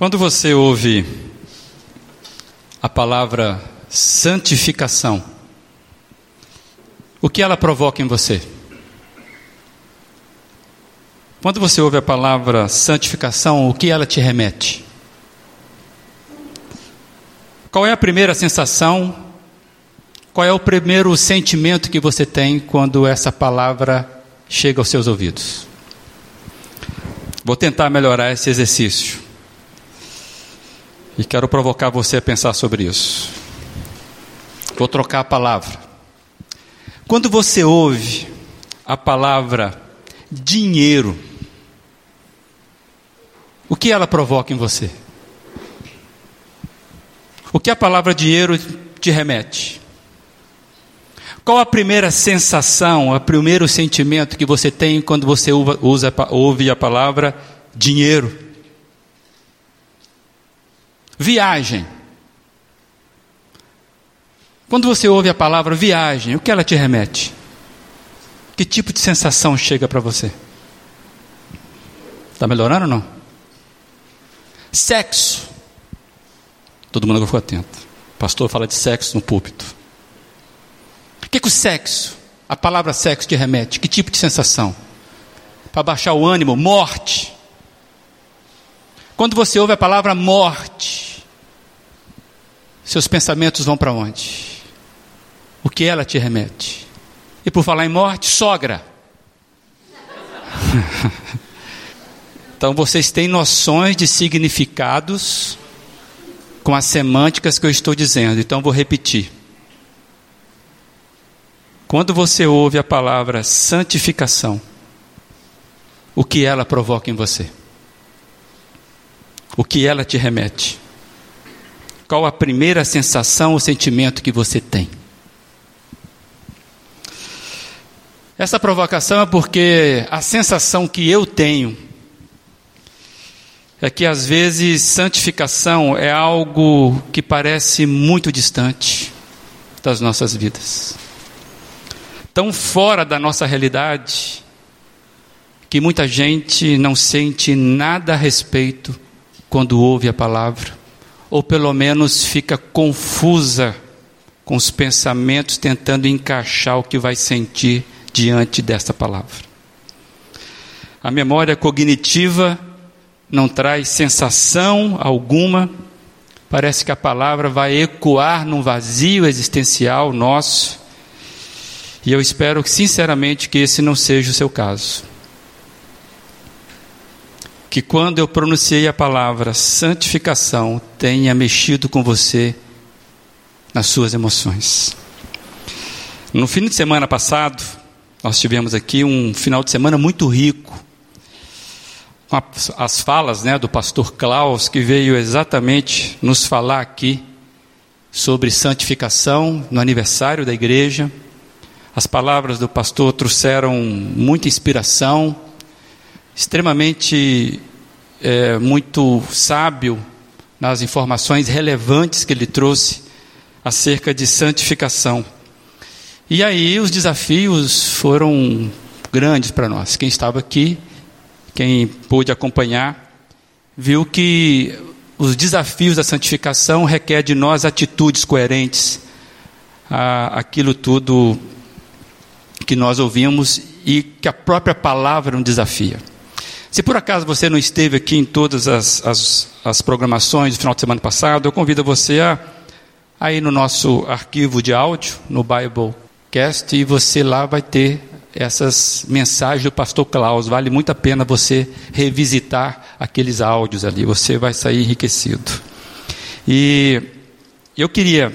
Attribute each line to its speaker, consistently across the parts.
Speaker 1: Quando você ouve a palavra santificação, o que ela provoca em você? Quando você ouve a palavra santificação, o que ela te remete? Qual é a primeira sensação? Qual é o primeiro sentimento que você tem quando essa palavra chega aos seus ouvidos? Vou tentar melhorar esse exercício. E quero provocar você a pensar sobre isso. Vou trocar a palavra. Quando você ouve a palavra dinheiro, o que ela provoca em você? O que a palavra dinheiro te remete? Qual a primeira sensação, o primeiro sentimento que você tem quando você ouve a palavra dinheiro? Viagem. Quando você ouve a palavra viagem, o que ela te remete? Que tipo de sensação chega para você? Está melhorando ou não? Sexo. Todo mundo ficou atento. O pastor fala de sexo no púlpito. O que, que o sexo, a palavra sexo te remete? Que tipo de sensação? Para baixar o ânimo, morte. Quando você ouve a palavra morte, seus pensamentos vão para onde? O que ela te remete? E por falar em morte, sogra. então vocês têm noções de significados com as semânticas que eu estou dizendo. Então vou repetir. Quando você ouve a palavra santificação, o que ela provoca em você? O que ela te remete? Qual a primeira sensação ou sentimento que você tem? Essa provocação é porque a sensação que eu tenho é que às vezes santificação é algo que parece muito distante das nossas vidas, tão fora da nossa realidade, que muita gente não sente nada a respeito quando ouve a palavra ou pelo menos fica confusa com os pensamentos, tentando encaixar o que vai sentir diante desta palavra. A memória cognitiva não traz sensação alguma, parece que a palavra vai ecoar num vazio existencial nosso, e eu espero sinceramente que esse não seja o seu caso que quando eu pronunciei a palavra santificação tenha mexido com você nas suas emoções. No fim de semana passado, nós tivemos aqui um final de semana muito rico, com as falas né, do pastor Klaus, que veio exatamente nos falar aqui sobre santificação no aniversário da igreja. As palavras do pastor trouxeram muita inspiração, extremamente é, muito sábio nas informações relevantes que ele trouxe acerca de santificação. E aí os desafios foram grandes para nós. Quem estava aqui, quem pôde acompanhar, viu que os desafios da santificação requer de nós atitudes coerentes a aquilo tudo que nós ouvimos e que a própria palavra nos desafia. Se por acaso você não esteve aqui em todas as, as, as programações do final de semana passado, eu convido você a, a ir no nosso arquivo de áudio, no Biblecast, e você lá vai ter essas mensagens do pastor Klaus. Vale muito a pena você revisitar aqueles áudios ali, você vai sair enriquecido. E eu queria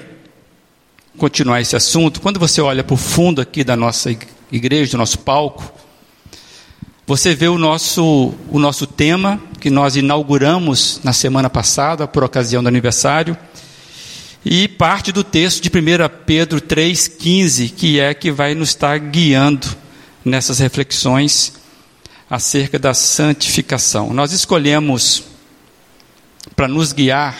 Speaker 1: continuar esse assunto. Quando você olha para o fundo aqui da nossa igreja, do nosso palco, você vê o nosso, o nosso tema, que nós inauguramos na semana passada, por ocasião do aniversário, e parte do texto de 1 Pedro 3,15, que é que vai nos estar guiando nessas reflexões acerca da santificação. Nós escolhemos, para nos guiar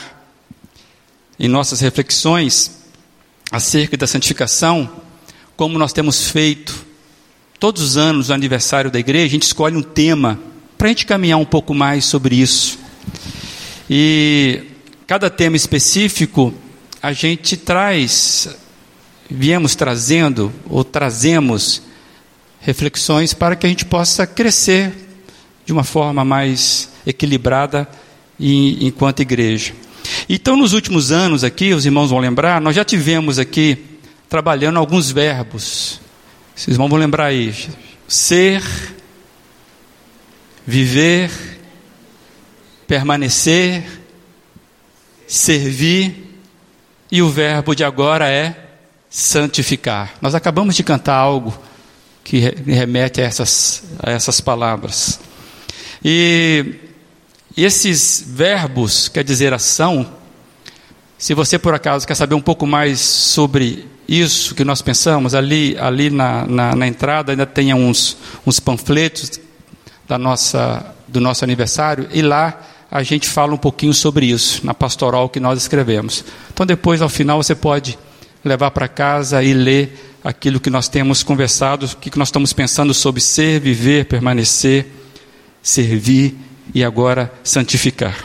Speaker 1: em nossas reflexões acerca da santificação, como nós temos feito Todos os anos, no aniversário da igreja, a gente escolhe um tema para a gente caminhar um pouco mais sobre isso. E cada tema específico a gente traz, viemos trazendo ou trazemos reflexões para que a gente possa crescer de uma forma mais equilibrada enquanto igreja. Então, nos últimos anos aqui, os irmãos vão lembrar, nós já tivemos aqui trabalhando alguns verbos. Vocês vão lembrar aí: ser, viver, permanecer, servir, e o verbo de agora é santificar. Nós acabamos de cantar algo que remete a essas, a essas palavras. E esses verbos, quer dizer ação, se você por acaso quer saber um pouco mais sobre isso que nós pensamos, ali, ali na, na, na entrada ainda tem uns, uns panfletos da nossa, do nosso aniversário, e lá a gente fala um pouquinho sobre isso, na pastoral que nós escrevemos. Então depois, ao final, você pode levar para casa e ler aquilo que nós temos conversado, o que nós estamos pensando sobre ser, viver, permanecer, servir e agora santificar.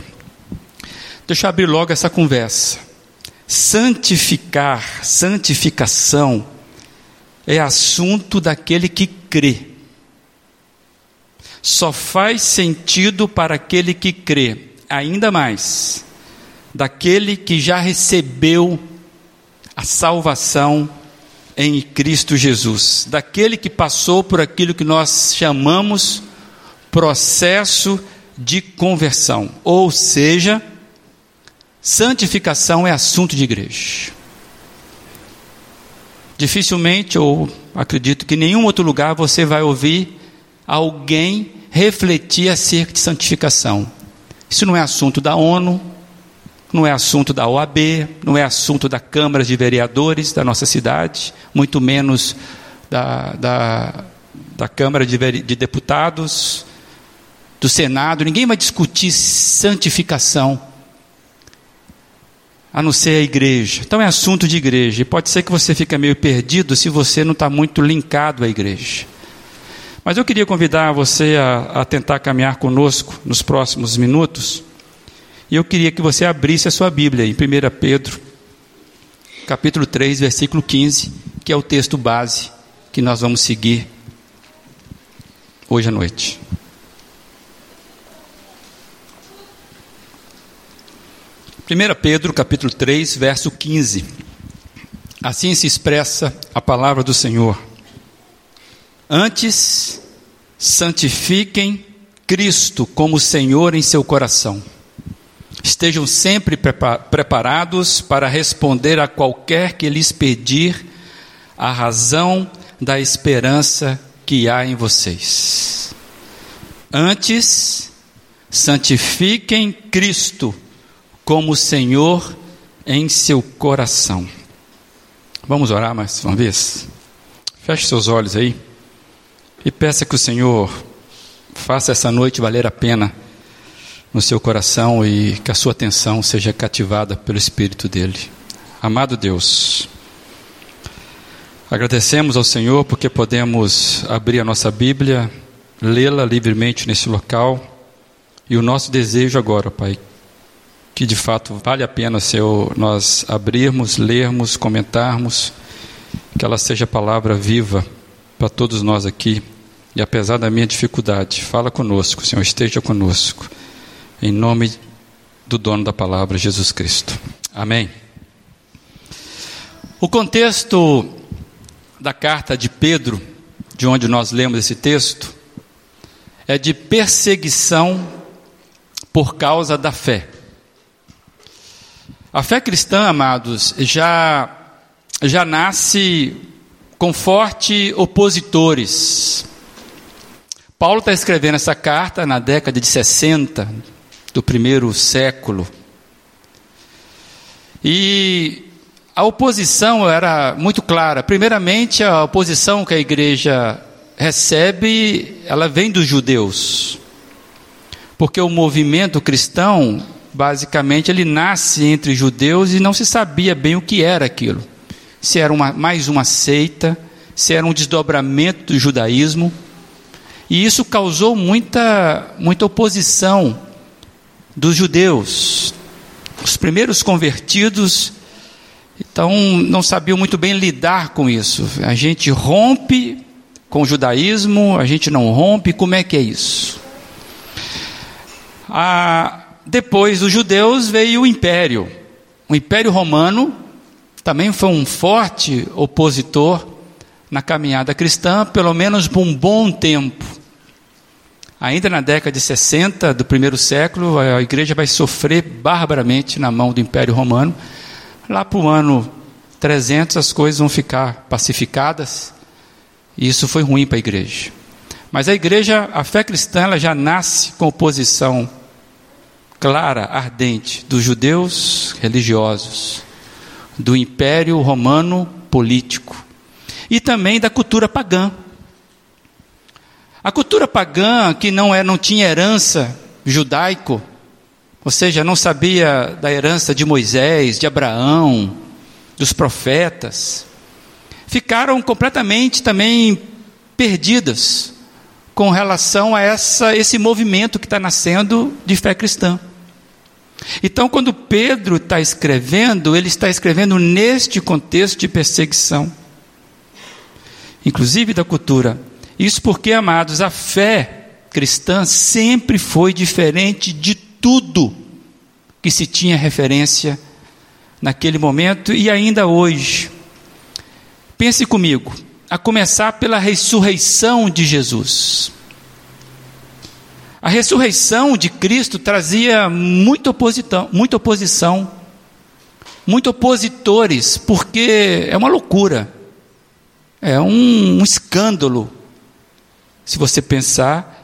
Speaker 1: Deixa eu abrir logo essa conversa. Santificar, santificação, é assunto daquele que crê. Só faz sentido para aquele que crê, ainda mais, daquele que já recebeu a salvação em Cristo Jesus, daquele que passou por aquilo que nós chamamos processo de conversão, ou seja, santificação é assunto de igreja. Dificilmente, ou acredito que em nenhum outro lugar você vai ouvir alguém refletir acerca de santificação. Isso não é assunto da ONU, não é assunto da OAB, não é assunto da Câmara de Vereadores da nossa cidade, muito menos da, da, da Câmara de, de Deputados, do Senado, ninguém vai discutir santificação, a não ser a igreja. Então é assunto de igreja. E pode ser que você fique meio perdido se você não está muito linkado à igreja. Mas eu queria convidar você a, a tentar caminhar conosco nos próximos minutos. E eu queria que você abrisse a sua Bíblia em 1 Pedro, capítulo 3, versículo 15, que é o texto base que nós vamos seguir hoje à noite. 1 Pedro capítulo 3, verso 15. Assim se expressa a palavra do Senhor. Antes, santifiquem Cristo como Senhor em seu coração. Estejam sempre preparados para responder a qualquer que lhes pedir a razão da esperança que há em vocês. Antes, santifiquem Cristo como Senhor em seu coração. Vamos orar mais uma vez? Feche seus olhos aí e peça que o Senhor faça essa noite valer a pena no seu coração e que a sua atenção seja cativada pelo Espírito dele. Amado Deus, agradecemos ao Senhor porque podemos abrir a nossa Bíblia, lê-la livremente nesse local e o nosso desejo agora, Pai, que de fato vale a pena se nós abrirmos, lermos, comentarmos, que ela seja palavra viva para todos nós aqui. E apesar da minha dificuldade, fala conosco, Senhor, esteja conosco. Em nome do dono da palavra, Jesus Cristo. Amém. O contexto da carta de Pedro, de onde nós lemos esse texto, é de perseguição por causa da fé. A fé cristã, amados, já, já nasce com forte opositores. Paulo está escrevendo essa carta na década de 60 do primeiro século. E a oposição era muito clara. Primeiramente, a oposição que a igreja recebe, ela vem dos judeus. Porque o movimento cristão basicamente, ele nasce entre judeus e não se sabia bem o que era aquilo. Se era uma, mais uma seita, se era um desdobramento do judaísmo. E isso causou muita, muita oposição dos judeus. primeiros convertidos, então não sabiam muito bem lidar com isso. A gente rompe com o judaísmo, a gente não rompe, como é que é isso? Ah, depois dos judeus veio o império. O império romano também foi um forte opositor na caminhada cristã, pelo menos por um bom tempo. Ainda na década de 60 do primeiro século, a igreja vai sofrer barbaramente na mão do Império Romano. Lá para o ano 300 as coisas vão ficar pacificadas, e isso foi ruim para a igreja. Mas a igreja, a fé cristã, ela já nasce com oposição clara, ardente, dos judeus religiosos, do Império Romano político e também da cultura pagã. A cultura pagã que não, é, não tinha herança judaico, ou seja, não sabia da herança de Moisés, de Abraão, dos profetas, ficaram completamente também perdidas com relação a essa, esse movimento que está nascendo de fé cristã. Então, quando Pedro está escrevendo, ele está escrevendo neste contexto de perseguição, inclusive da cultura. Isso porque, amados, a fé cristã sempre foi diferente de tudo que se tinha referência naquele momento e ainda hoje. Pense comigo, a começar pela ressurreição de Jesus. A ressurreição de Cristo trazia muita oposição, muita oposição, muitos opositores, porque é uma loucura, é um, um escândalo. Se você pensar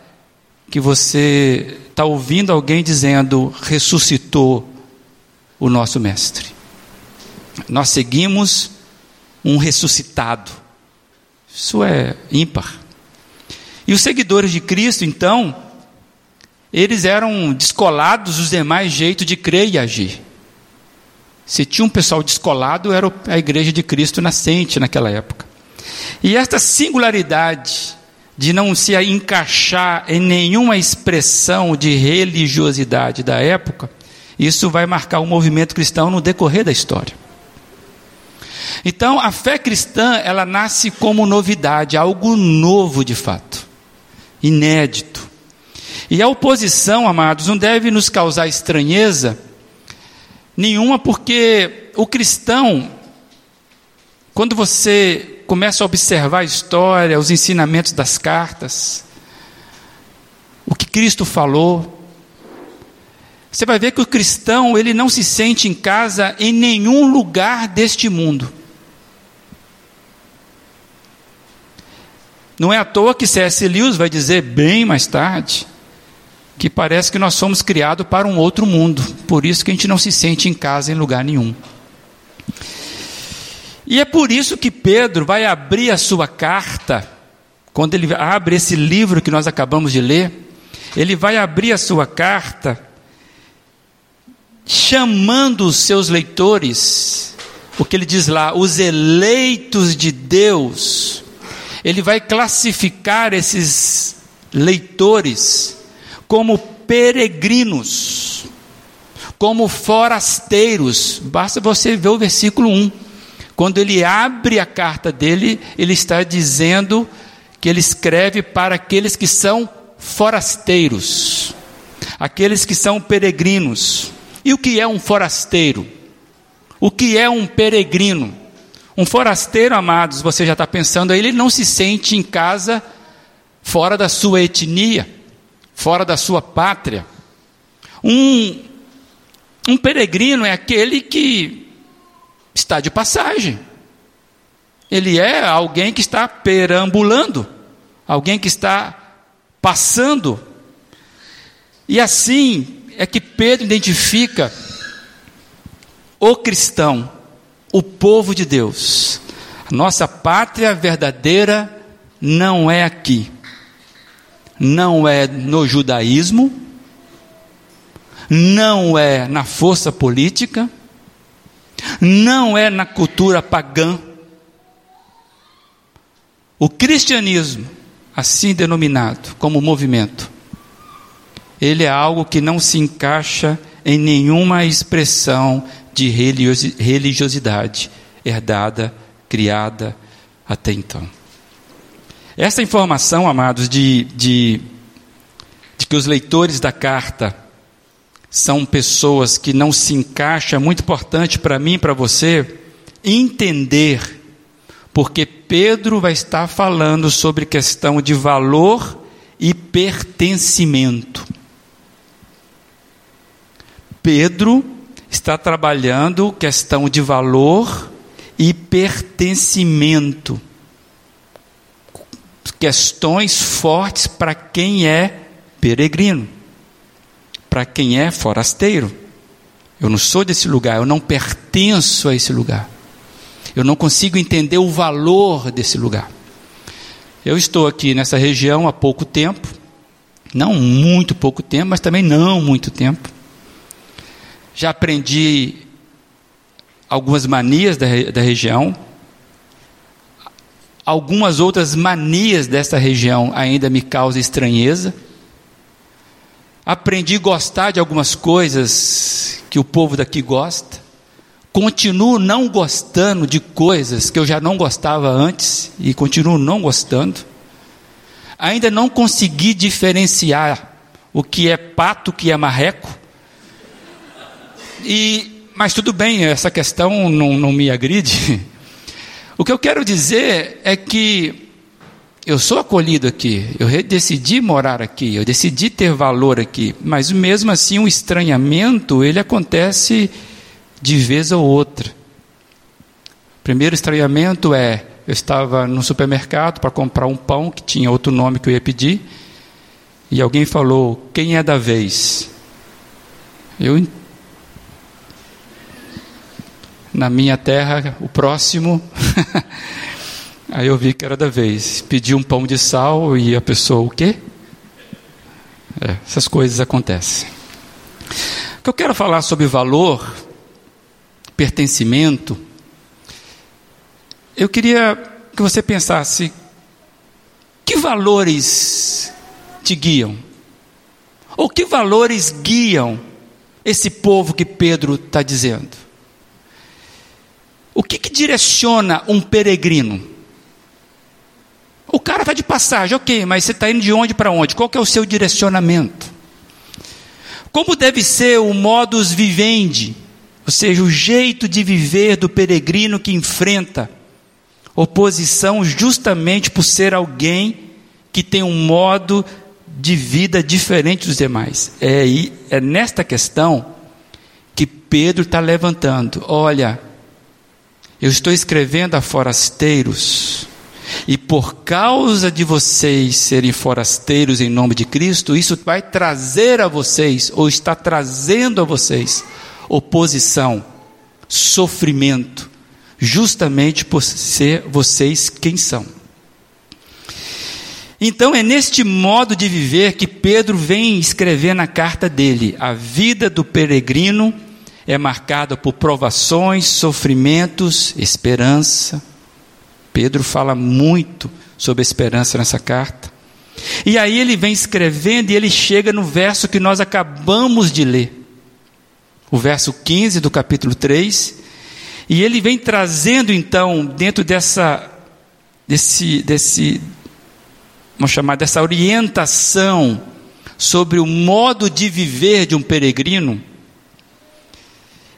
Speaker 1: que você está ouvindo alguém dizendo ressuscitou o nosso mestre. Nós seguimos um ressuscitado. Isso é ímpar. E os seguidores de Cristo, então, eles eram descolados dos demais jeitos de crer e agir. Se tinha um pessoal descolado, era a igreja de Cristo nascente naquela época. E esta singularidade de não se encaixar em nenhuma expressão de religiosidade da época, isso vai marcar o movimento cristão no decorrer da história. Então, a fé cristã, ela nasce como novidade, algo novo de fato, inédito. E a oposição, amados, não deve nos causar estranheza nenhuma, porque o cristão, quando você começa a observar a história, os ensinamentos das cartas, o que Cristo falou, você vai ver que o cristão, ele não se sente em casa em nenhum lugar deste mundo. Não é à toa que C.S. Lewis vai dizer bem mais tarde que parece que nós somos criados para um outro mundo, por isso que a gente não se sente em casa em lugar nenhum. E é por isso que Pedro vai abrir a sua carta, quando ele abre esse livro que nós acabamos de ler, ele vai abrir a sua carta chamando os seus leitores, o que ele diz lá, os eleitos de Deus. Ele vai classificar esses leitores como peregrinos, como forasteiros. Basta você ver o versículo 1. Quando ele abre a carta dele, ele está dizendo que ele escreve para aqueles que são forasteiros, aqueles que são peregrinos. E o que é um forasteiro? O que é um peregrino? Um forasteiro, amados, você já está pensando ele não se sente em casa fora da sua etnia fora da sua pátria. Um, um peregrino é aquele que está de passagem. Ele é alguém que está perambulando, alguém que está passando. E assim é que Pedro identifica o cristão, o povo de Deus. Nossa pátria verdadeira não é aqui não é no judaísmo, não é na força política, não é na cultura pagã. O cristianismo, assim denominado como movimento, ele é algo que não se encaixa em nenhuma expressão de religiosidade herdada, criada até então. Essa informação, amados, de, de, de que os leitores da carta são pessoas que não se encaixam, é muito importante para mim e para você entender, porque Pedro vai estar falando sobre questão de valor e pertencimento. Pedro está trabalhando questão de valor e pertencimento. Questões fortes para quem é peregrino, para quem é forasteiro. Eu não sou desse lugar, eu não pertenço a esse lugar. Eu não consigo entender o valor desse lugar. Eu estou aqui nessa região há pouco tempo, não muito pouco tempo, mas também não muito tempo. Já aprendi algumas manias da, da região, algumas outras manias dessa região ainda me causam estranheza. Aprendi a gostar de algumas coisas que o povo daqui gosta. Continuo não gostando de coisas que eu já não gostava antes e continuo não gostando. Ainda não consegui diferenciar o que é pato, o que é marreco. E, mas tudo bem, essa questão não, não me agride. O que eu quero dizer é que eu sou acolhido aqui, eu decidi morar aqui, eu decidi ter valor aqui, mas mesmo assim o estranhamento, ele acontece de vez ou outra. O primeiro estranhamento é, eu estava no supermercado para comprar um pão que tinha outro nome que eu ia pedir, e alguém falou: "Quem é da vez?" Eu na minha terra, o próximo. Aí eu vi que era da vez. Pedi um pão de sal e a pessoa, o quê? É, essas coisas acontecem. O que eu quero falar sobre valor, pertencimento, eu queria que você pensasse: que valores te guiam? Ou que valores guiam esse povo que Pedro está dizendo? O que, que direciona um peregrino? O cara está de passagem, ok, mas você está indo de onde para onde? Qual é o seu direcionamento? Como deve ser o modus vivendi, ou seja, o jeito de viver do peregrino que enfrenta oposição justamente por ser alguém que tem um modo de vida diferente dos demais? É, é nesta questão que Pedro está levantando. Olha, eu estou escrevendo a forasteiros, e por causa de vocês serem forasteiros em nome de Cristo, isso vai trazer a vocês, ou está trazendo a vocês, oposição, sofrimento, justamente por ser vocês quem são. Então é neste modo de viver que Pedro vem escrever na carta dele: a vida do peregrino é marcada por provações, sofrimentos, esperança. Pedro fala muito sobre esperança nessa carta. E aí ele vem escrevendo e ele chega no verso que nós acabamos de ler. O verso 15 do capítulo 3. E ele vem trazendo então, dentro dessa desse desse vamos chamar dessa orientação sobre o modo de viver de um peregrino,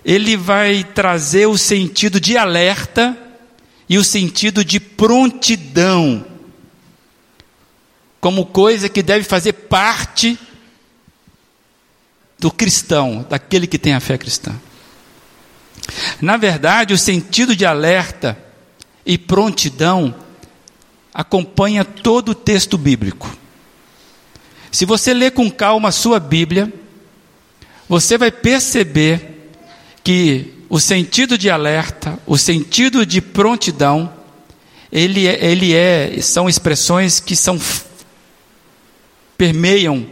Speaker 1: ele vai trazer o sentido de alerta e o sentido de prontidão, como coisa que deve fazer parte do cristão, daquele que tem a fé cristã. Na verdade, o sentido de alerta e prontidão acompanha todo o texto bíblico. Se você ler com calma a sua Bíblia, você vai perceber que o sentido de alerta, o sentido de prontidão, ele, é, ele é, são expressões que são permeiam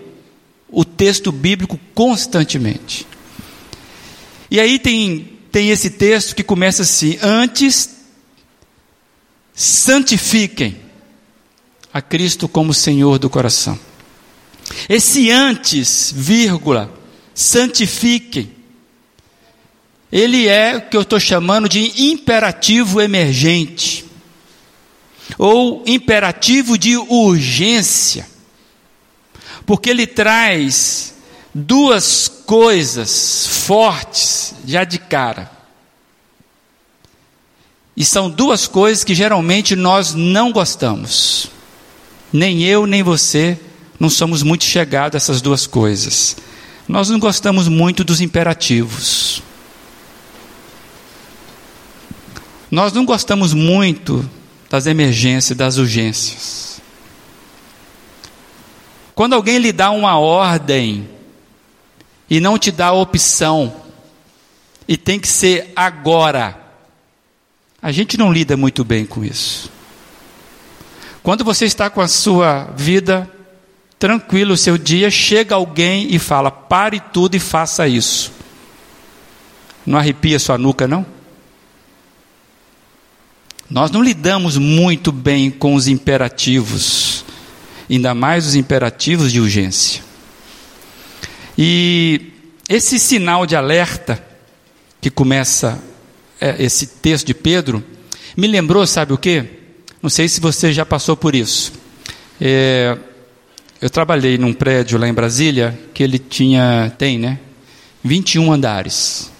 Speaker 1: o texto bíblico constantemente. E aí tem, tem esse texto que começa assim: Antes, santifiquem a Cristo como Senhor do coração. Esse antes, vírgula, santifiquem. Ele é o que eu estou chamando de imperativo emergente, ou imperativo de urgência, porque ele traz duas coisas fortes já de cara. E são duas coisas que geralmente nós não gostamos. Nem eu, nem você não somos muito chegados a essas duas coisas. Nós não gostamos muito dos imperativos. Nós não gostamos muito das emergências, das urgências. Quando alguém lhe dá uma ordem e não te dá a opção, e tem que ser agora, a gente não lida muito bem com isso. Quando você está com a sua vida tranquilo, o seu dia, chega alguém e fala: pare tudo e faça isso. Não arrepia sua nuca, não? Nós não lidamos muito bem com os imperativos, ainda mais os imperativos de urgência. E esse sinal de alerta que começa é, esse texto de Pedro, me lembrou, sabe o que? Não sei se você já passou por isso. É, eu trabalhei num prédio lá em Brasília que ele tinha, tem, né? 21 andares.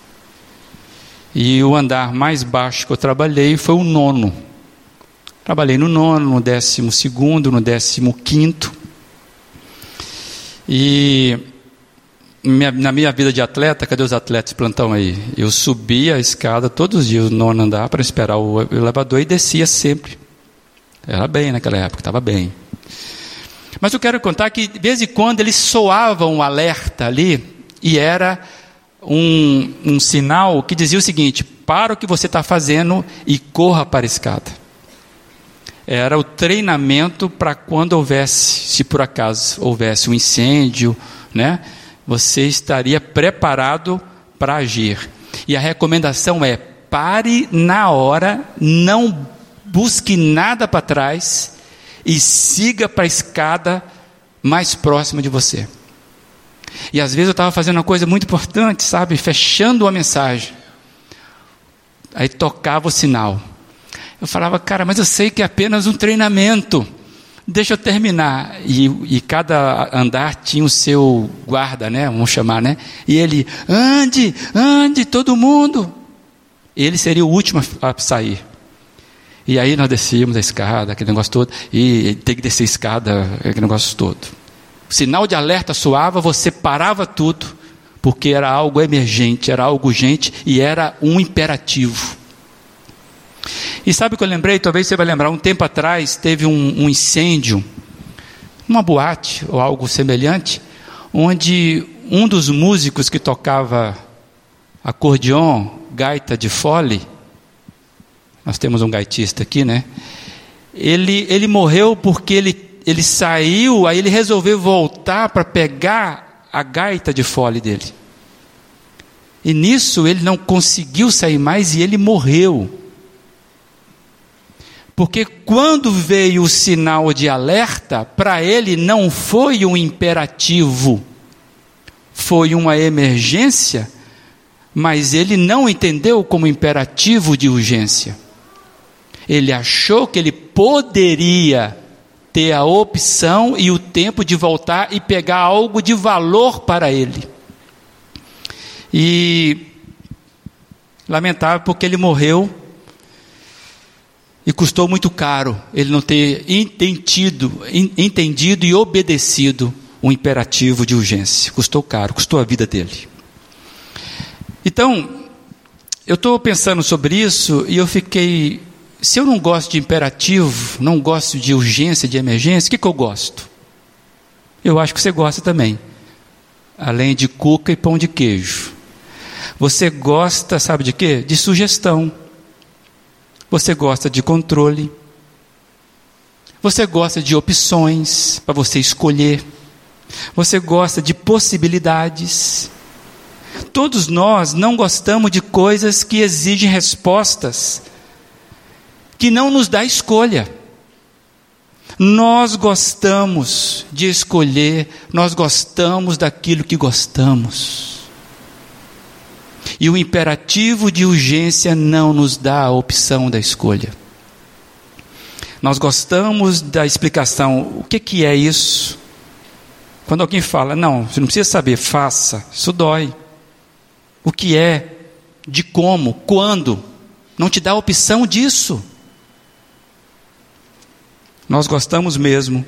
Speaker 1: E o andar mais baixo que eu trabalhei foi o nono. Trabalhei no nono, no décimo segundo, no décimo quinto. E minha, na minha vida de atleta, cadê os atletas plantão aí? Eu subia a escada todos os dias, no andar, para esperar o elevador e descia sempre. Era bem naquela época, estava bem. Mas eu quero contar que, de vez em quando, eles soavam um alerta ali, e era um, um sinal que dizia o seguinte: para o que você está fazendo e corra para a escada. Era o treinamento para quando houvesse, se por acaso houvesse um incêndio, né? você estaria preparado para agir. E a recomendação é: pare na hora, não busque nada para trás e siga para a escada mais próxima de você. E às vezes eu estava fazendo uma coisa muito importante, sabe? Fechando uma mensagem. Aí tocava o sinal. Eu falava, cara, mas eu sei que é apenas um treinamento deixa eu terminar. E, e, cada andar tinha o seu guarda, né? Vamos chamar, né? E ele, ande, ande, todo mundo. Ele seria o último a sair. E aí nós descíamos a escada, aquele negócio todo, e tem que descer a escada, aquele negócio todo. Sinal de alerta soava, você parava tudo, porque era algo emergente, era algo urgente e era um imperativo. E sabe o que eu lembrei? Talvez você vai lembrar, um tempo atrás teve um, um incêndio, numa boate ou algo semelhante, onde um dos músicos que tocava acordeon, gaita de fole, nós temos um gaitista aqui, né? Ele, ele morreu porque ele, ele saiu, aí ele resolveu voltar para pegar a gaita de fole dele. E nisso ele não conseguiu sair mais e ele morreu. Porque quando veio o sinal de alerta, para ele não foi um imperativo, foi uma emergência, mas ele não entendeu como imperativo de urgência. Ele achou que ele poderia ter a opção e o tempo de voltar e pegar algo de valor para ele. E lamentável porque ele morreu e custou muito caro ele não ter entendido, entendido e obedecido o imperativo de urgência. Custou caro, custou a vida dele. Então, eu estou pensando sobre isso e eu fiquei. Se eu não gosto de imperativo, não gosto de urgência, de emergência, o que, que eu gosto? Eu acho que você gosta também. Além de cuca e pão de queijo. Você gosta, sabe de quê? De sugestão. Você gosta de controle. Você gosta de opções para você escolher. Você gosta de possibilidades. Todos nós não gostamos de coisas que exigem respostas, que não nos dá escolha. Nós gostamos de escolher, nós gostamos daquilo que gostamos. E o imperativo de urgência não nos dá a opção da escolha. Nós gostamos da explicação, o que, que é isso? Quando alguém fala, não, você não precisa saber, faça, isso dói. O que é, de como, quando, não te dá a opção disso. Nós gostamos mesmo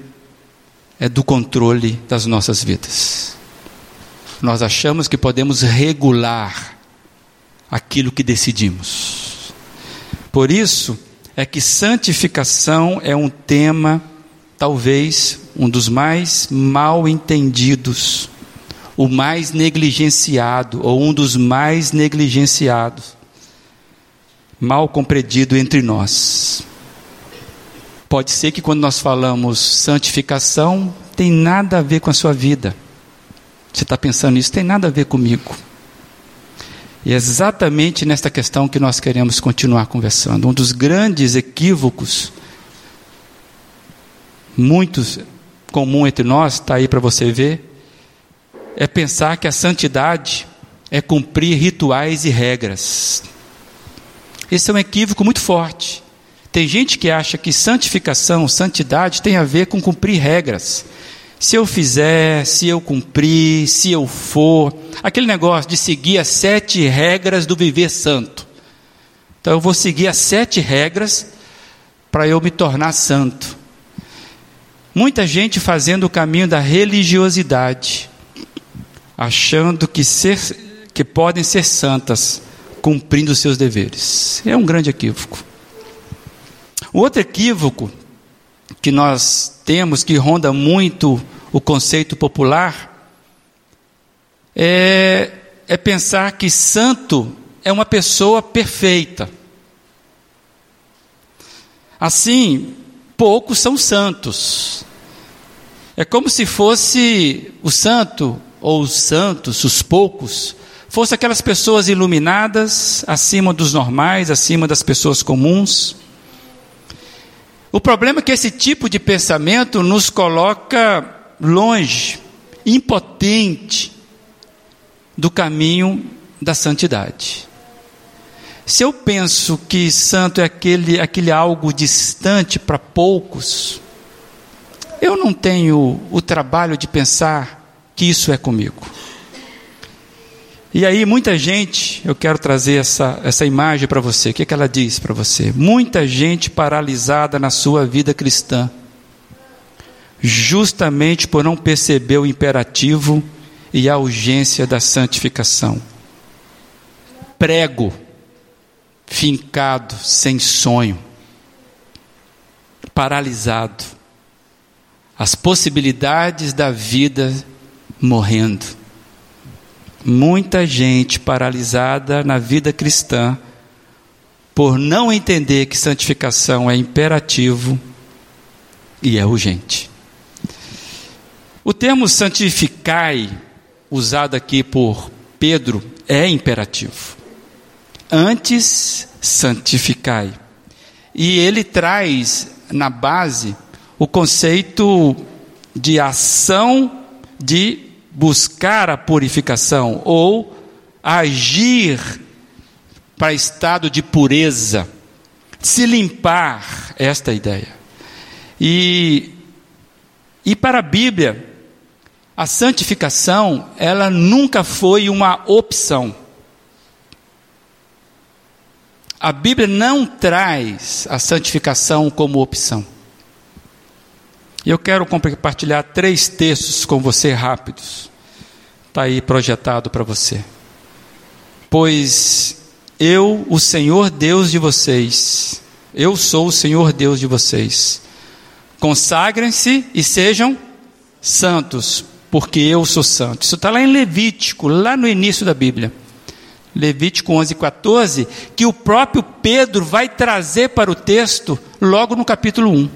Speaker 1: é do controle das nossas vidas. Nós achamos que podemos regular aquilo que decidimos. Por isso é que santificação é um tema talvez um dos mais mal entendidos, o mais negligenciado, ou um dos mais negligenciados, mal compreendido entre nós. Pode ser que quando nós falamos santificação, tem nada a ver com a sua vida. Você está pensando isso, tem nada a ver comigo. E é exatamente nesta questão que nós queremos continuar conversando. Um dos grandes equívocos muito comum entre nós, está aí para você ver, é pensar que a santidade é cumprir rituais e regras. Esse é um equívoco muito forte. Tem gente que acha que santificação, santidade tem a ver com cumprir regras. Se eu fizer, se eu cumprir, se eu for, aquele negócio de seguir as sete regras do viver santo. Então eu vou seguir as sete regras para eu me tornar santo. Muita gente fazendo o caminho da religiosidade, achando que, ser, que podem ser santas, cumprindo seus deveres. É um grande equívoco. O outro equívoco que nós temos, que ronda muito o conceito popular, é, é pensar que santo é uma pessoa perfeita. Assim, poucos são santos. É como se fosse o santo, ou os santos, os poucos, fossem aquelas pessoas iluminadas, acima dos normais, acima das pessoas comuns. O problema é que esse tipo de pensamento nos coloca longe, impotente do caminho da santidade. Se eu penso que santo é aquele, aquele algo distante para poucos, eu não tenho o trabalho de pensar que isso é comigo. E aí, muita gente, eu quero trazer essa, essa imagem para você. O que, que ela diz para você? Muita gente paralisada na sua vida cristã, justamente por não perceber o imperativo e a urgência da santificação. Prego, fincado, sem sonho, paralisado as possibilidades da vida morrendo. Muita gente paralisada na vida cristã por não entender que santificação é imperativo e é urgente. O termo santificai, usado aqui por Pedro, é imperativo. Antes, santificai. E ele traz na base o conceito de ação de buscar a purificação ou agir para estado de pureza, se limpar, esta é ideia. E, e para a Bíblia, a santificação, ela nunca foi uma opção. A Bíblia não traz a santificação como opção. Eu quero compartilhar três textos com você rápidos. Está aí projetado para você. Pois eu, o Senhor Deus de vocês, eu sou o Senhor Deus de vocês. Consagrem-se e sejam santos, porque eu sou santo. Isso está lá em Levítico, lá no início da Bíblia. Levítico 11, 14, que o próprio Pedro vai trazer para o texto logo no capítulo 1.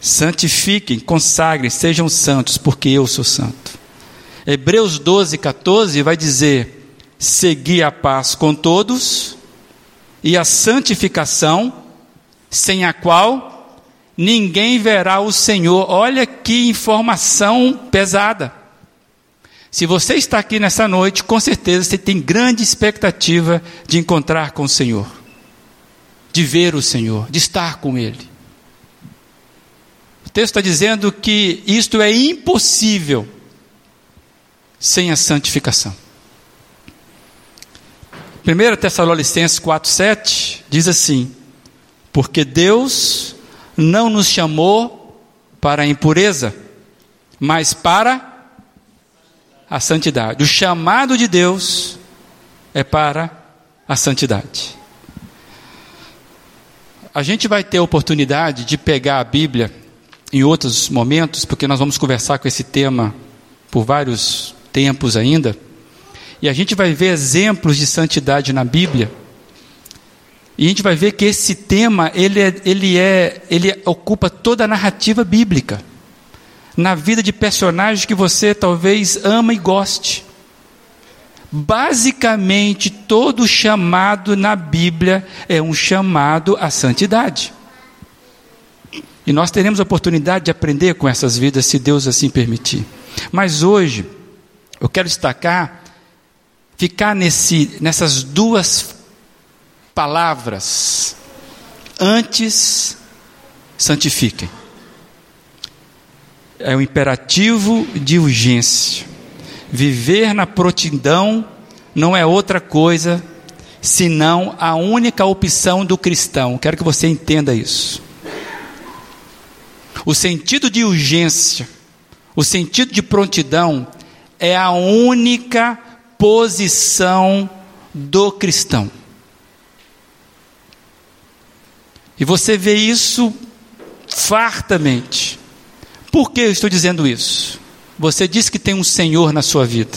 Speaker 1: Santifiquem, consagrem, sejam santos, porque eu sou santo. Hebreus 12, 14 vai dizer: Segui a paz com todos e a santificação, sem a qual ninguém verá o Senhor. Olha que informação pesada. Se você está aqui nessa noite, com certeza você tem grande expectativa de encontrar com o Senhor, de ver o Senhor, de estar com Ele. O texto está dizendo que isto é impossível sem a santificação. 1 Tessalonicenses 4,7 diz assim: Porque Deus não nos chamou para a impureza, mas para a santidade. O chamado de Deus é para a santidade. A gente vai ter a oportunidade de pegar a Bíblia em outros momentos, porque nós vamos conversar com esse tema por vários tempos ainda. E a gente vai ver exemplos de santidade na Bíblia. E a gente vai ver que esse tema, ele, é, ele, é, ele ocupa toda a narrativa bíblica. Na vida de personagens que você talvez ama e goste. Basicamente, todo chamado na Bíblia é um chamado à santidade. E nós teremos a oportunidade de aprender com essas vidas, se Deus assim permitir. Mas hoje, eu quero destacar ficar nesse, nessas duas palavras. Antes, santifiquem. É um imperativo de urgência. Viver na prontidão não é outra coisa senão a única opção do cristão. Quero que você entenda isso. O sentido de urgência, o sentido de prontidão é a única posição do cristão. E você vê isso fartamente. Por que eu estou dizendo isso? Você diz que tem um Senhor na sua vida.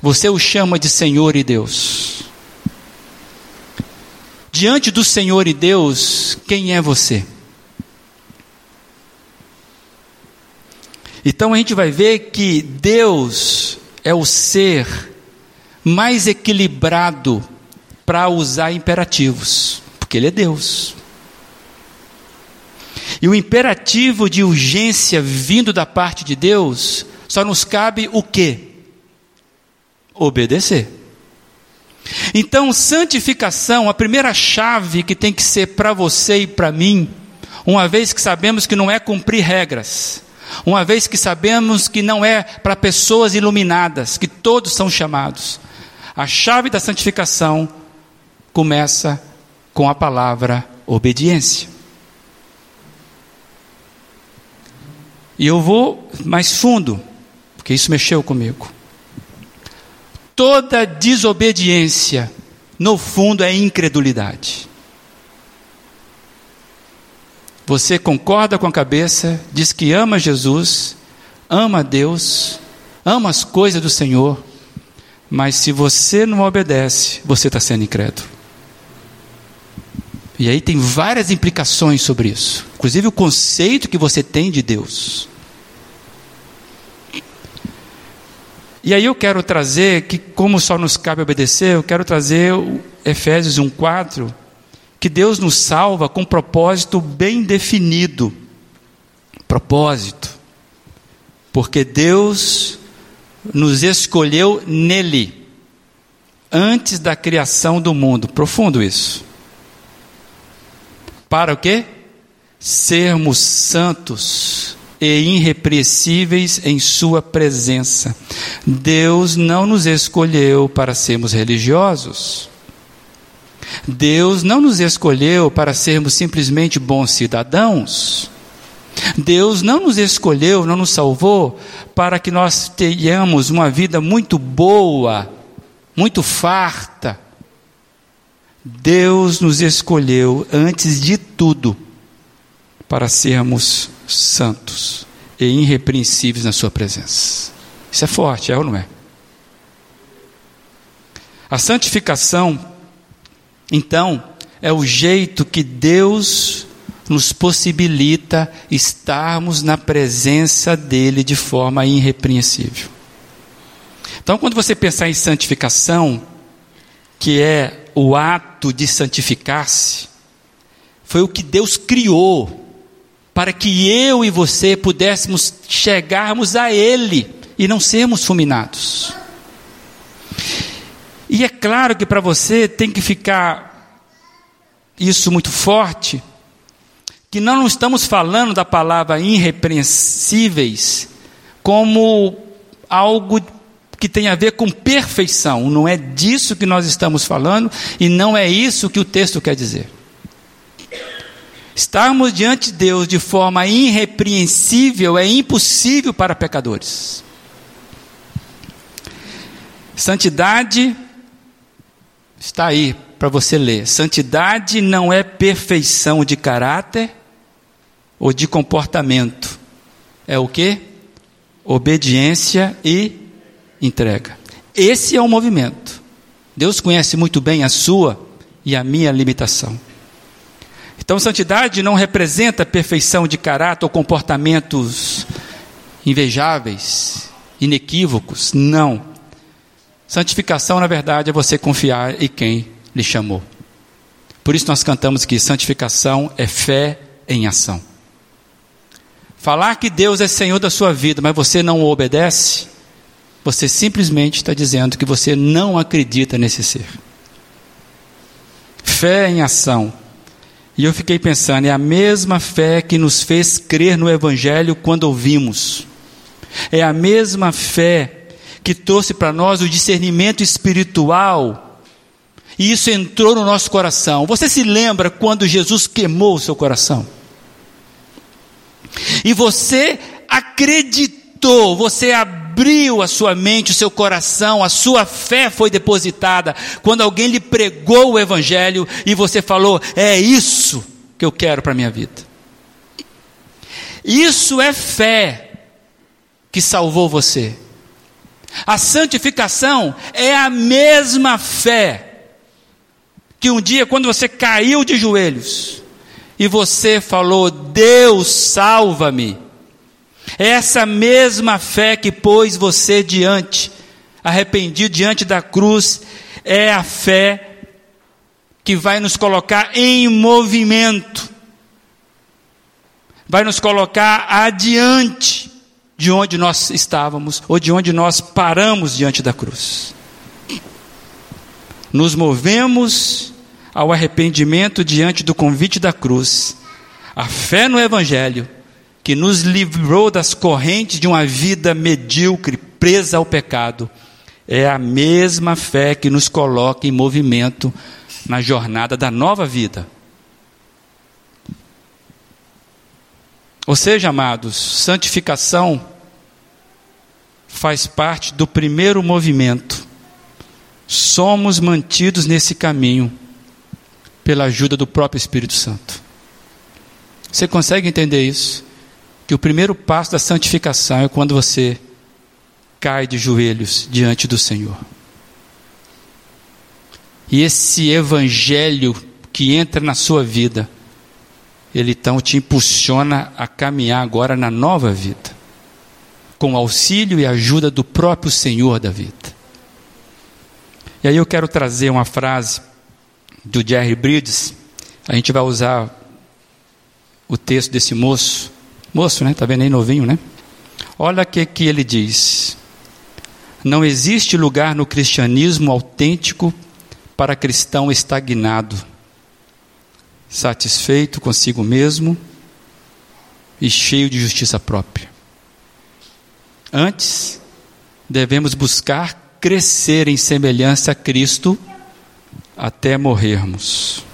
Speaker 1: Você o chama de Senhor e Deus. Diante do Senhor e Deus, quem é você? Então a gente vai ver que Deus é o ser mais equilibrado para usar imperativos, porque Ele é Deus. E o imperativo de urgência vindo da parte de Deus, só nos cabe o quê? Obedecer. Então, santificação, a primeira chave que tem que ser para você e para mim, uma vez que sabemos que não é cumprir regras, uma vez que sabemos que não é para pessoas iluminadas, que todos são chamados. A chave da santificação começa com a palavra obediência. E eu vou mais fundo, porque isso mexeu comigo. Toda desobediência, no fundo, é incredulidade. Você concorda com a cabeça, diz que ama Jesus, ama Deus, ama as coisas do Senhor, mas se você não obedece, você está sendo incrédulo. E aí tem várias implicações sobre isso, inclusive o conceito que você tem de Deus. E aí eu quero trazer que, como só nos cabe obedecer, eu quero trazer Efésios 1,4 que Deus nos salva com um propósito bem definido. Propósito. Porque Deus nos escolheu nele, antes da criação do mundo. Profundo isso. Para o quê? Sermos santos e irrepreensíveis em Sua presença. Deus não nos escolheu para sermos religiosos. Deus não nos escolheu para sermos simplesmente bons cidadãos. Deus não nos escolheu, não nos salvou para que nós tenhamos uma vida muito boa, muito farta. Deus nos escolheu, antes de tudo, para sermos santos e irrepreensíveis na Sua presença. Isso é forte, é ou não é? A santificação então, é o jeito que Deus nos possibilita estarmos na presença dEle de forma irrepreensível. Então, quando você pensar em santificação, que é o ato de santificar-se, foi o que Deus criou para que eu e você pudéssemos chegarmos a Ele e não sermos fulminados. E é claro que para você tem que ficar isso muito forte, que não estamos falando da palavra irrepreensíveis como algo que tem a ver com perfeição. Não é disso que nós estamos falando e não é isso que o texto quer dizer. Estarmos diante de Deus de forma irrepreensível é impossível para pecadores. Santidade está aí para você ler. Santidade não é perfeição de caráter ou de comportamento. É o que? Obediência e entrega. Esse é o movimento. Deus conhece muito bem a sua e a minha limitação. Então, santidade não representa perfeição de caráter ou comportamentos invejáveis, inequívocos. Não. Santificação, na verdade, é você confiar em quem lhe chamou. Por isso nós cantamos que santificação é fé em ação. Falar que Deus é Senhor da sua vida, mas você não o obedece, você simplesmente está dizendo que você não acredita nesse ser. Fé em ação e eu fiquei pensando, é a mesma fé que nos fez crer no Evangelho quando ouvimos. É a mesma fé que trouxe para nós o discernimento espiritual. E isso entrou no nosso coração. Você se lembra quando Jesus queimou o seu coração? E você acreditou, você abriu a sua mente, o seu coração, a sua fé foi depositada quando alguém lhe pregou o Evangelho e você falou: é isso que eu quero para a minha vida. Isso é fé que salvou você. A santificação é a mesma fé que um dia, quando você caiu de joelhos e você falou: Deus, salva-me. É essa mesma fé que pôs você diante, arrependido diante da cruz, é a fé que vai nos colocar em movimento, vai nos colocar adiante de onde nós estávamos ou de onde nós paramos diante da cruz. Nos movemos ao arrependimento diante do convite da cruz, a fé no Evangelho que nos livrou das correntes de uma vida medíocre, presa ao pecado, é a mesma fé que nos coloca em movimento na jornada da nova vida. Ou seja, amados, santificação faz parte do primeiro movimento. Somos mantidos nesse caminho pela ajuda do próprio Espírito Santo. Você consegue entender isso? que o primeiro passo da santificação é quando você cai de joelhos diante do Senhor. E esse evangelho que entra na sua vida, ele então te impulsiona a caminhar agora na nova vida, com auxílio e ajuda do próprio Senhor da vida. E aí eu quero trazer uma frase do Jerry Bridges, a gente vai usar o texto desse moço, Moço, né? Tá vendo aí novinho, né? Olha o que, que ele diz. Não existe lugar no cristianismo autêntico para cristão estagnado, satisfeito consigo mesmo e cheio de justiça própria. Antes, devemos buscar crescer em semelhança a Cristo até morrermos.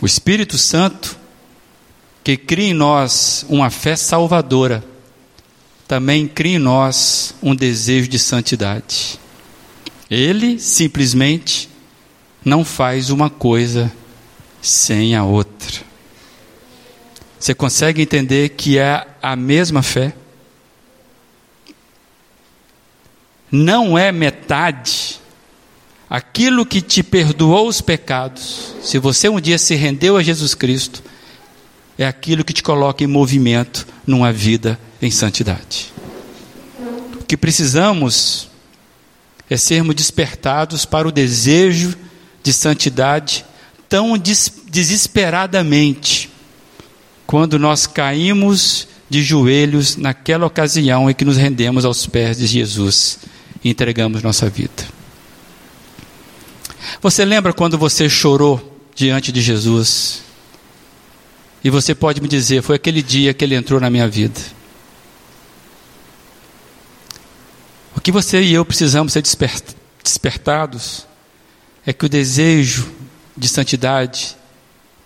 Speaker 1: O Espírito Santo que cria em nós uma fé salvadora, também cria em nós um desejo de santidade. Ele simplesmente não faz uma coisa sem a outra. Você consegue entender que é a mesma fé? Não é metade. Aquilo que te perdoou os pecados, se você um dia se rendeu a Jesus Cristo, é aquilo que te coloca em movimento numa vida em santidade. O que precisamos é sermos despertados para o desejo de santidade, tão des desesperadamente quando nós caímos de joelhos naquela ocasião em que nos rendemos aos pés de Jesus e entregamos nossa vida. Você lembra quando você chorou diante de Jesus? E você pode me dizer, foi aquele dia que ele entrou na minha vida. O que você e eu precisamos ser despertados é que o desejo de santidade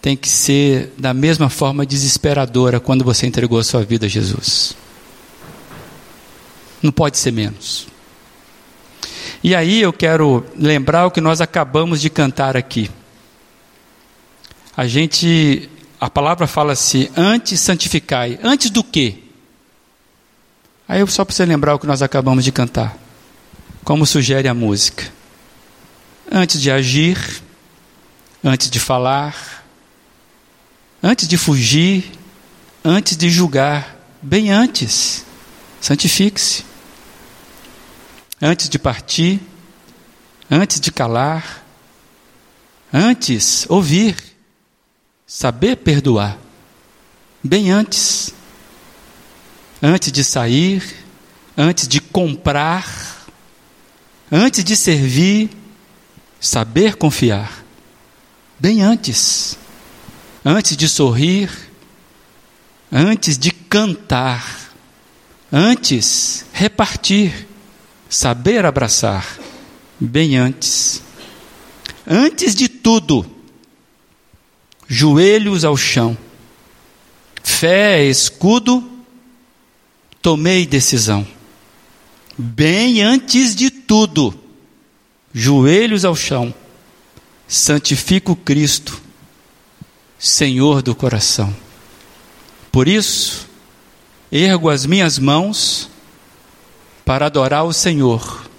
Speaker 1: tem que ser da mesma forma desesperadora quando você entregou a sua vida a Jesus. Não pode ser menos. E aí eu quero lembrar o que nós acabamos de cantar aqui. A gente, a palavra fala-se antes santificai. Antes do quê? Aí eu só preciso lembrar o que nós acabamos de cantar. Como sugere a música. Antes de agir, antes de falar, antes de fugir, antes de julgar, bem antes, santifique-se. Antes de partir, antes de calar, antes ouvir, saber perdoar, bem antes, antes de sair, antes de comprar, antes de servir, saber confiar, bem antes, antes de sorrir, antes de cantar, antes repartir, saber abraçar, bem antes, antes de tudo, joelhos ao chão, fé, escudo, tomei decisão. Bem antes de tudo, joelhos ao chão, santifico Cristo, Senhor do coração. Por isso, ergo as minhas mãos para adorar o Senhor.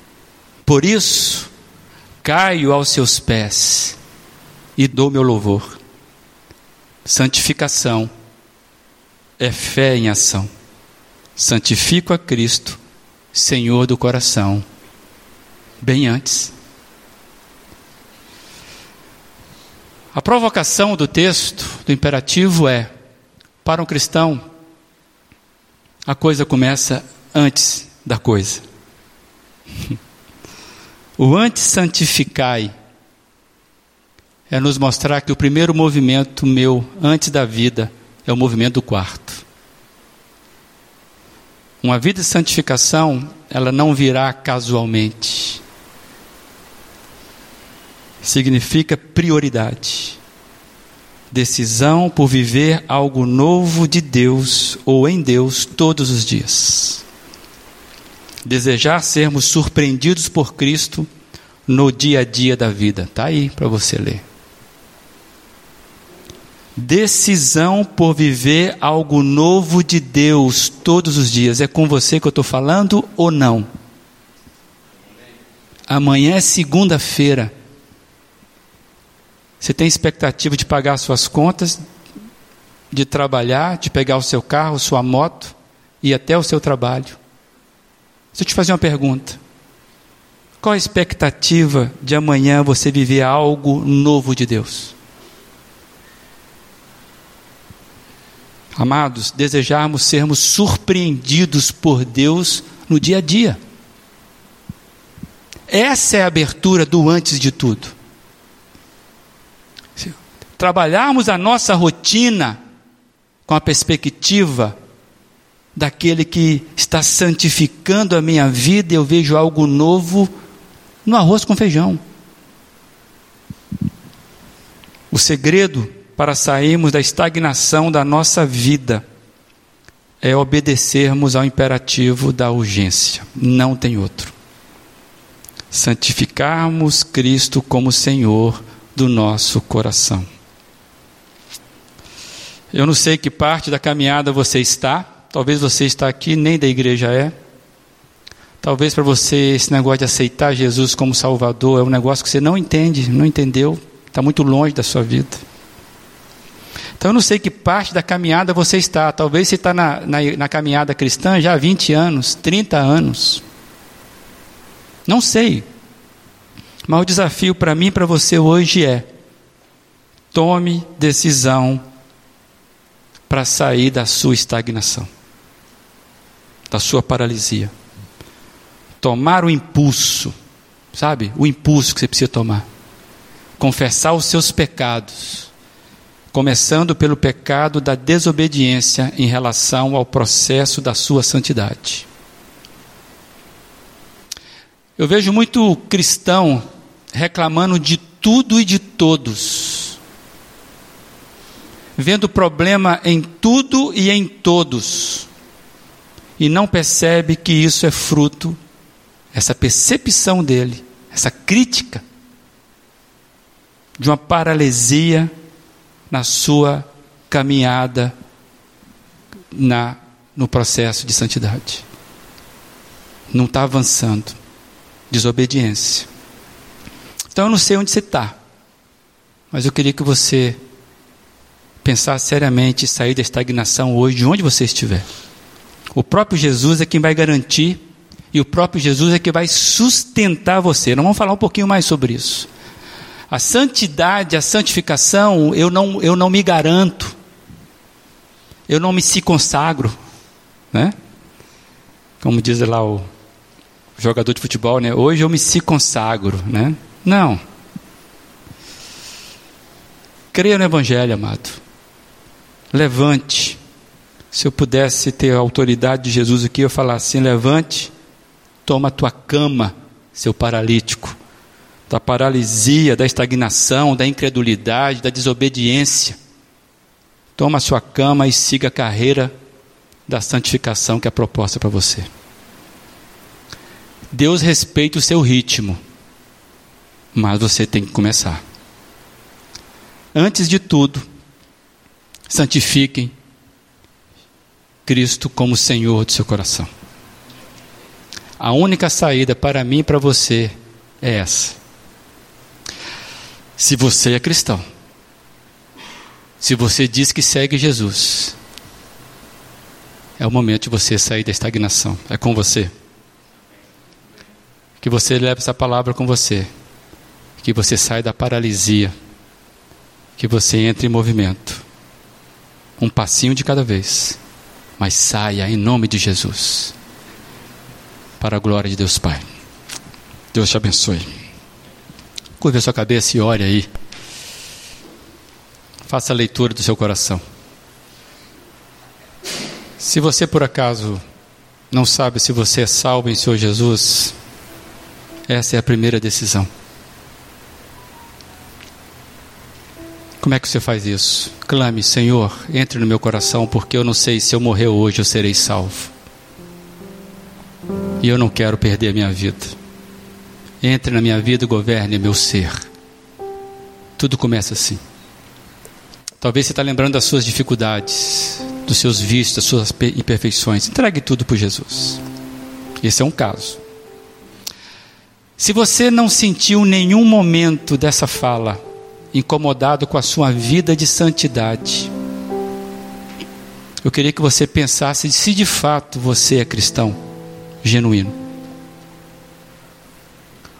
Speaker 1: Por isso, caio aos seus pés e dou meu louvor. Santificação é fé em ação. Santifico a Cristo, Senhor do coração, bem antes. A provocação do texto, do imperativo é: para um cristão, a coisa começa antes da coisa. O antes santificai é nos mostrar que o primeiro movimento meu antes da vida é o movimento do quarto. Uma vida de santificação, ela não virá casualmente. Significa prioridade. Decisão por viver algo novo de Deus ou em Deus todos os dias desejar sermos surpreendidos por Cristo no dia a dia da vida. Está aí para você ler. Decisão por viver algo novo de Deus todos os dias. É com você que eu estou falando ou não? Amanhã é segunda-feira. Você tem expectativa de pagar suas contas, de trabalhar, de pegar o seu carro, sua moto e até o seu trabalho. Deixa eu te fazer uma pergunta. Qual a expectativa de amanhã você viver algo novo de Deus? Amados, desejarmos sermos surpreendidos por Deus no dia a dia. Essa é a abertura do antes de tudo. Trabalharmos a nossa rotina com a perspectiva daquele que está santificando a minha vida, eu vejo algo novo no arroz com feijão. O segredo para sairmos da estagnação da nossa vida é obedecermos ao imperativo da urgência, não tem outro. Santificarmos Cristo como Senhor do nosso coração. Eu não sei que parte da caminhada você está, Talvez você está aqui, nem da igreja é. Talvez para você esse negócio de aceitar Jesus como Salvador é um negócio que você não entende, não entendeu, está muito longe da sua vida. Então eu não sei que parte da caminhada você está. Talvez você está na, na, na caminhada cristã já há 20 anos, 30 anos. Não sei. Mas o desafio para mim e para você hoje é Tome decisão para sair da sua estagnação, da sua paralisia. Tomar o impulso, sabe? O impulso que você precisa tomar. Confessar os seus pecados, começando pelo pecado da desobediência em relação ao processo da sua santidade. Eu vejo muito cristão reclamando de tudo e de todos, vendo problema em tudo e em todos, e não percebe que isso é fruto, essa percepção dele, essa crítica, de uma paralisia na sua caminhada na, no processo de santidade. Não está avançando desobediência. Então eu não sei onde você está, mas eu queria que você pensasse seriamente em sair da estagnação hoje, de onde você estiver. O próprio Jesus é quem vai garantir e o próprio Jesus é quem vai sustentar você. Nós vamos falar um pouquinho mais sobre isso. A santidade, a santificação, eu não, eu não me garanto. Eu não me se consagro, né? Como diz lá o jogador de futebol, né? Hoje eu me se consagro, né? Não. Creia no Evangelho, amado. Levante. Se eu pudesse ter a autoridade de Jesus aqui, eu falar assim: levante, toma a tua cama, seu paralítico, da paralisia, da estagnação, da incredulidade, da desobediência. Toma a sua cama e siga a carreira da santificação que é proposta para você. Deus respeita o seu ritmo, mas você tem que começar. Antes de tudo, santifiquem Cristo como Senhor do seu coração. A única saída para mim e para você é essa. Se você é cristão, se você diz que segue Jesus, é o momento de você sair da estagnação. É com você. Que você leve essa palavra com você. Que você saia da paralisia. Que você entre em movimento. Um passinho de cada vez. Mas saia em nome de Jesus. Para a glória de Deus Pai. Deus te abençoe. Curva a sua cabeça e ore aí. Faça a leitura do seu coração. Se você por acaso não sabe se você é salvo em Senhor Jesus, essa é a primeira decisão. Como é que você faz isso? Clame, Senhor, entre no meu coração, porque eu não sei se eu morrer hoje eu serei salvo. E eu não quero perder a minha vida. Entre na minha vida e governe meu ser. Tudo começa assim. Talvez você está lembrando das suas dificuldades, dos seus vícios, das suas imperfeições. Entregue tudo para Jesus. Esse é um caso. Se você não sentiu nenhum momento dessa fala incomodado com a sua vida de santidade, eu queria que você pensasse se de fato você é cristão genuíno.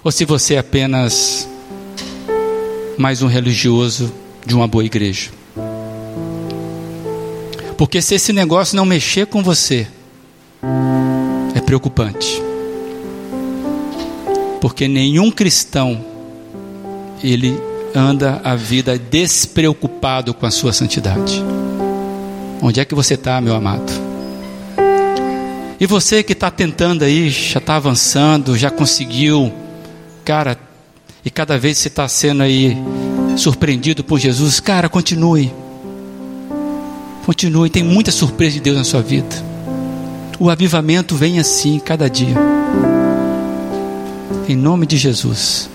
Speaker 1: Ou se você é apenas mais um religioso de uma boa igreja. Porque se esse negócio não mexer com você, é preocupante. Porque nenhum cristão ele anda a vida despreocupado com a sua santidade. Onde é que você está, meu amado? E você que está tentando aí, já está avançando, já conseguiu, cara, e cada vez você está sendo aí surpreendido por Jesus, cara, continue. Continue, tem muita surpresa de Deus na sua vida. O avivamento vem assim, cada dia. Em nome de Jesus.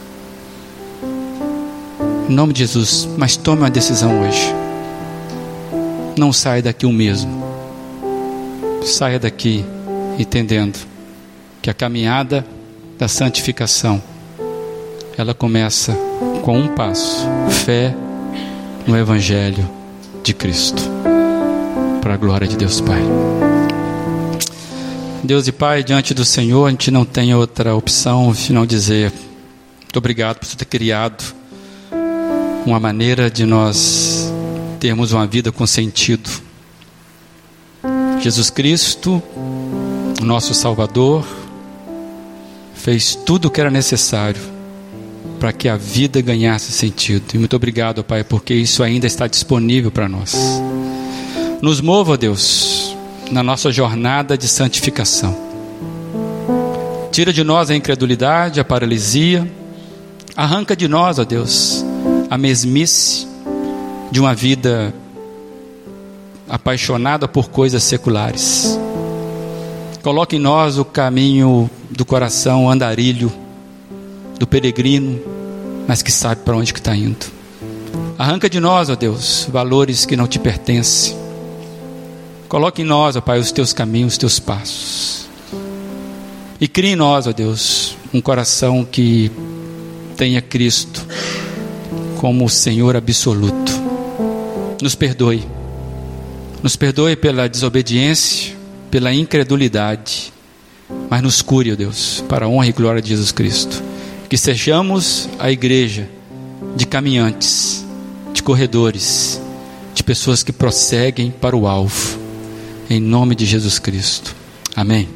Speaker 1: Em nome de Jesus. Mas tome uma decisão hoje. Não saia daqui o mesmo. Saia daqui entendendo que a caminhada da santificação ela começa com um passo: fé no Evangelho de Cristo. Para a glória de Deus Pai. Deus e Pai, diante do Senhor, a gente não tem outra opção senão dizer muito obrigado por você ter criado uma maneira de nós termos uma vida com sentido. Jesus Cristo, nosso Salvador, fez tudo o que era necessário para que a vida ganhasse sentido. E muito obrigado, Pai, porque isso ainda está disponível para nós. Nos mova, Deus, na nossa jornada de santificação. Tira de nós a incredulidade, a paralisia. Arranca de nós, ó Deus, a mesmice de uma vida apaixonada por coisas seculares. Coloque em nós o caminho do coração andarilho, do peregrino, mas que sabe para onde que está indo. Arranca de nós, ó Deus, valores que não te pertencem. Coloque em nós, ó Pai, os teus caminhos, os teus passos. E crie em nós, ó Deus, um coração que tenha Cristo como o Senhor absoluto. Nos perdoe. Nos perdoe pela desobediência, pela incredulidade, mas nos cure, ó Deus, para a honra e glória de Jesus Cristo. Que sejamos a igreja de caminhantes, de corredores, de pessoas que prosseguem para o alvo. Em nome de Jesus Cristo. Amém.